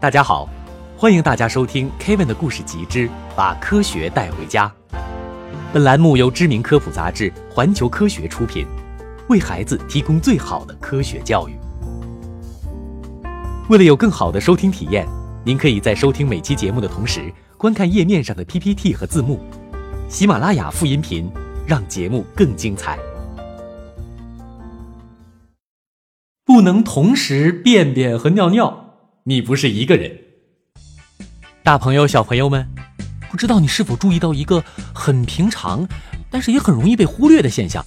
大家好，欢迎大家收听 Kevin 的故事集之《把科学带回家》。本栏目由知名科普杂志《环球科学》出品，为孩子提供最好的科学教育。为了有更好的收听体验，您可以在收听每期节目的同时，观看页面上的 PPT 和字幕。喜马拉雅副音频，让节目更精彩。不能同时便便和尿尿。你不是一个人，大朋友、小朋友们，不知道你是否注意到一个很平常，但是也很容易被忽略的现象？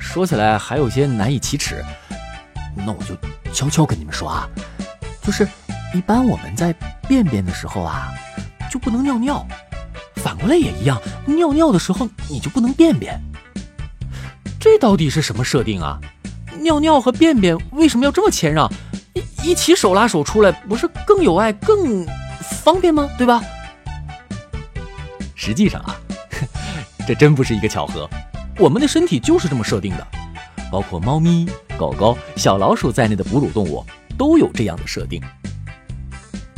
说起来还有些难以启齿，那我就悄悄跟你们说啊，就是一般我们在便便的时候啊，就不能尿尿；反过来也一样，尿尿的时候你就不能便便。这到底是什么设定啊？尿尿和便便为什么要这么谦让？一起手拉手出来，不是更有爱、更方便吗？对吧？实际上啊，这真不是一个巧合，我们的身体就是这么设定的，包括猫咪、狗狗、小老鼠在内的哺乳动物都有这样的设定。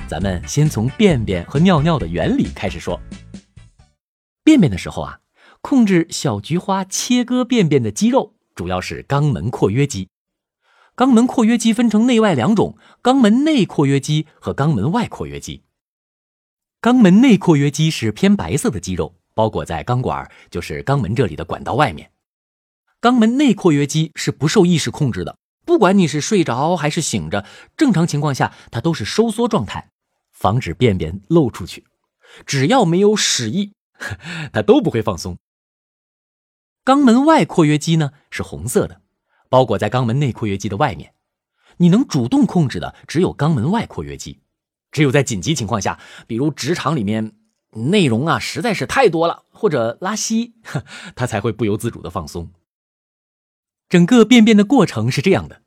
咱们先从便便和尿尿的原理开始说。便便的时候啊，控制小菊花切割便便的肌肉主要是肛门括约肌。肛门括约肌分成内外两种，肛门内括约肌和肛门外括约肌。肛门内括约肌是偏白色的肌肉，包裹在肛管，就是肛门这里的管道外面。肛门内括约肌是不受意识控制的，不管你是睡着还是醒着，正常情况下它都是收缩状态，防止便便漏出去。只要没有屎意，它都不会放松。肛门外括约肌呢是红色的。包裹在肛门内括约肌的外面，你能主动控制的只有肛门外括约肌。只有在紧急情况下，比如直肠里面内容啊实在是太多了，或者拉稀，它才会不由自主的放松。整个便便的过程是这样的：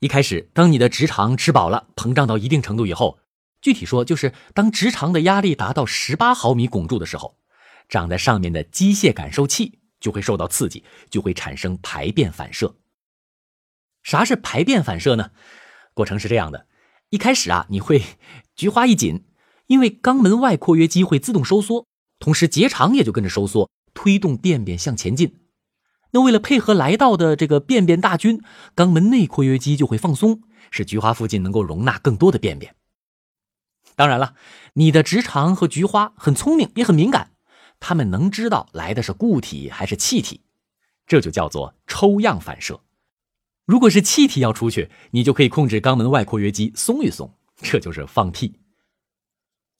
一开始，当你的直肠吃饱了，膨胀到一定程度以后，具体说就是当直肠的压力达到十八毫米汞柱的时候，长在上面的机械感受器就会受到刺激，就会产生排便反射。啥是排便反射呢？过程是这样的：一开始啊，你会 菊花一紧，因为肛门外括约肌会自动收缩，同时结肠也就跟着收缩，推动便便向前进。那为了配合来到的这个便便大军，肛门内括约肌就会放松，使菊花附近能够容纳更多的便便。当然了，你的直肠和菊花很聪明，也很敏感，它们能知道来的是固体还是气体，这就叫做抽样反射。如果是气体要出去，你就可以控制肛门外括约肌松一松，这就是放屁。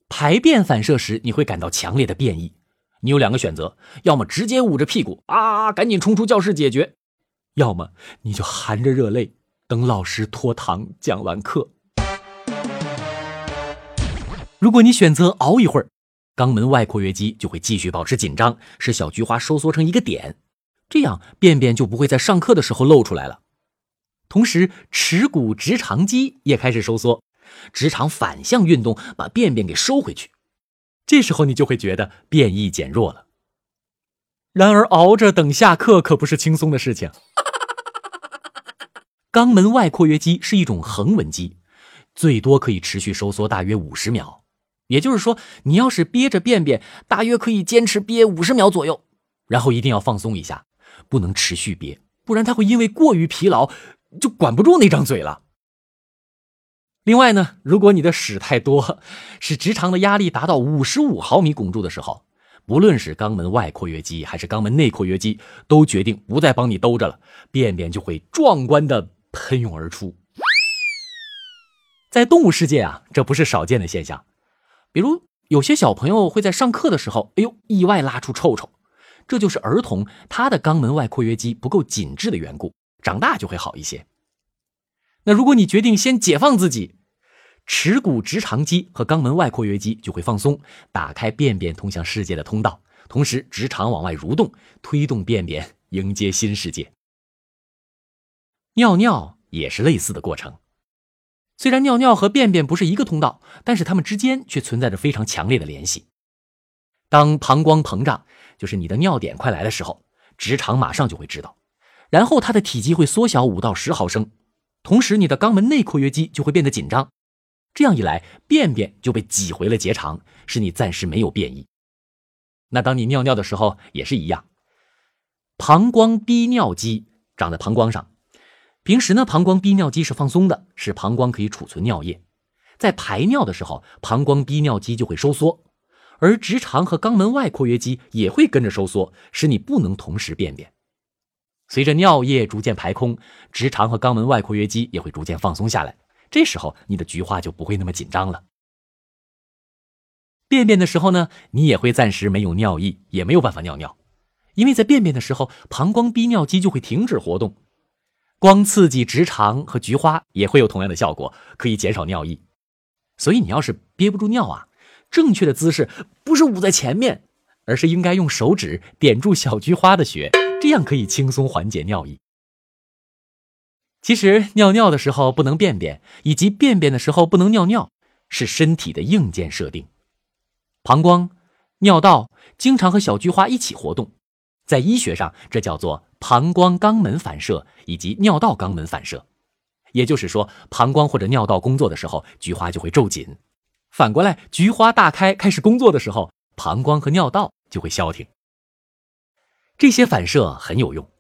排便反射时，你会感到强烈的便意，你有两个选择：要么直接捂着屁股啊，赶紧冲出教室解决；要么你就含着热泪等老师拖堂讲完课。如果你选择熬一会儿，肛门外括约肌就会继续保持紧张，使小菊花收缩成一个点，这样便便就不会在上课的时候露出来了。同时，耻骨直肠肌也开始收缩，直肠反向运动，把便便给收回去。这时候你就会觉得便意减弱了。然而，熬着等下课可不是轻松的事情。肛门外括约肌是一种横纹肌，最多可以持续收缩大约五十秒。也就是说，你要是憋着便便，大约可以坚持憋五十秒左右，然后一定要放松一下，不能持续憋，不然它会因为过于疲劳。就管不住那张嘴了。另外呢，如果你的屎太多，使直肠的压力达到五十五毫米汞柱的时候，不论是肛门外括约肌还是肛门内括约肌，都决定不再帮你兜着了，便便就会壮观的喷涌而出。在动物世界啊，这不是少见的现象。比如有些小朋友会在上课的时候，哎呦，意外拉出臭臭，这就是儿童他的肛门外括约肌不够紧致的缘故。长大就会好一些。那如果你决定先解放自己，耻骨直肠肌和肛门外括约肌就会放松，打开便便通向世界的通道，同时直肠往外蠕动，推动便便迎接新世界。尿尿也是类似的过程，虽然尿尿和便便不是一个通道，但是它们之间却存在着非常强烈的联系。当膀胱膨胀，就是你的尿点快来的时候，直肠马上就会知道。然后它的体积会缩小五到十毫升，同时你的肛门内括约肌就会变得紧张，这样一来，便便就被挤回了结肠，使你暂时没有便意。那当你尿尿的时候也是一样，膀胱逼尿肌长在膀胱上，平时呢，膀胱逼尿肌是放松的，使膀胱可以储存尿液。在排尿的时候，膀胱逼尿肌就会收缩，而直肠和肛门外括约肌也会跟着收缩，使你不能同时便便。随着尿液逐渐排空，直肠和肛门外括约肌也会逐渐放松下来。这时候，你的菊花就不会那么紧张了。便便的时候呢，你也会暂时没有尿意，也没有办法尿尿，因为在便便的时候，膀胱逼尿肌就会停止活动。光刺激直肠和菊花也会有同样的效果，可以减少尿意。所以，你要是憋不住尿啊，正确的姿势不是捂在前面，而是应该用手指点住小菊花的穴，这样可以轻松缓解尿意。其实尿尿的时候不能便便，以及便便的时候不能尿尿，是身体的硬件设定。膀胱、尿道经常和小菊花一起活动，在医学上这叫做膀胱肛门反射以及尿道肛门反射。也就是说，膀胱或者尿道工作的时候，菊花就会皱紧；反过来，菊花大开开始工作的时候，膀胱和尿道就会消停。这些反射很有用。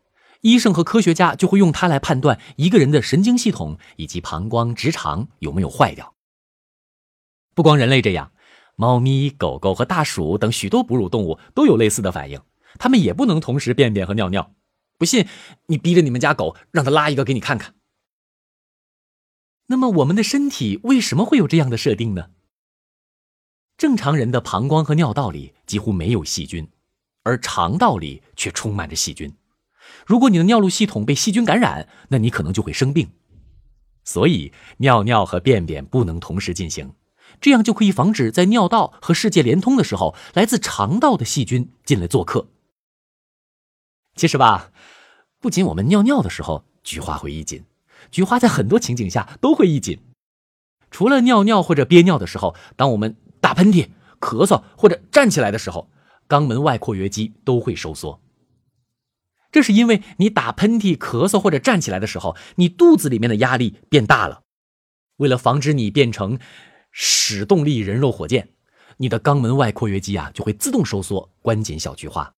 医生和科学家就会用它来判断一个人的神经系统以及膀胱、直肠有没有坏掉。不光人类这样，猫咪、狗狗和大鼠等许多哺乳动物都有类似的反应，它们也不能同时便便和尿尿。不信，你逼着你们家狗让它拉一个给你看看。那么，我们的身体为什么会有这样的设定呢？正常人的膀胱和尿道里几乎没有细菌，而肠道里却充满着细菌。如果你的尿路系统被细菌感染，那你可能就会生病。所以尿尿和便便不能同时进行，这样就可以防止在尿道和世界连通的时候，来自肠道的细菌进来做客。其实吧，不仅我们尿尿的时候菊花会一紧，菊花在很多情景下都会一紧。除了尿尿或者憋尿的时候，当我们打喷嚏、咳嗽或者站起来的时候，肛门外括约肌都会收缩。这是因为你打喷嚏、咳嗽或者站起来的时候，你肚子里面的压力变大了。为了防止你变成使动力人肉火箭，你的肛门外括约肌啊就会自动收缩，关紧小菊花。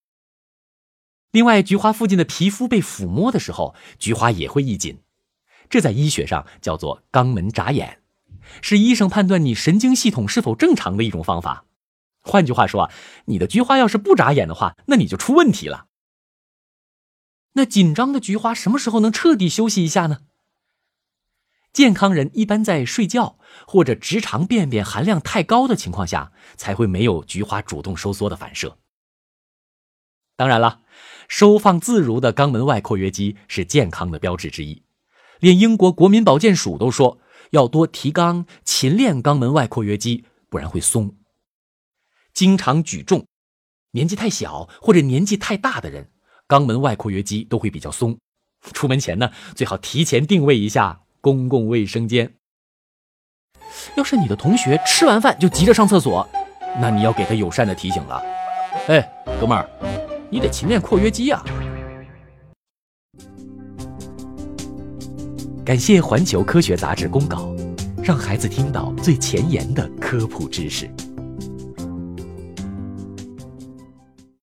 另外，菊花附近的皮肤被抚摸的时候，菊花也会一紧。这在医学上叫做肛门眨眼，是医生判断你神经系统是否正常的一种方法。换句话说啊，你的菊花要是不眨眼的话，那你就出问题了。那紧张的菊花什么时候能彻底休息一下呢？健康人一般在睡觉或者直肠便便含量太高的情况下，才会没有菊花主动收缩的反射。当然了，收放自如的肛门外括约肌是健康的标志之一，连英国国民保健署都说要多提肛，勤练肛门外括约肌，不然会松。经常举重、年纪太小或者年纪太大的人。肛门外括约肌都会比较松，出门前呢，最好提前定位一下公共卫生间。要是你的同学吃完饭就急着上厕所，那你要给他友善的提醒了，哎，哥们儿，你得勤练括约肌啊！感谢环球科学杂志公告，让孩子听到最前沿的科普知识。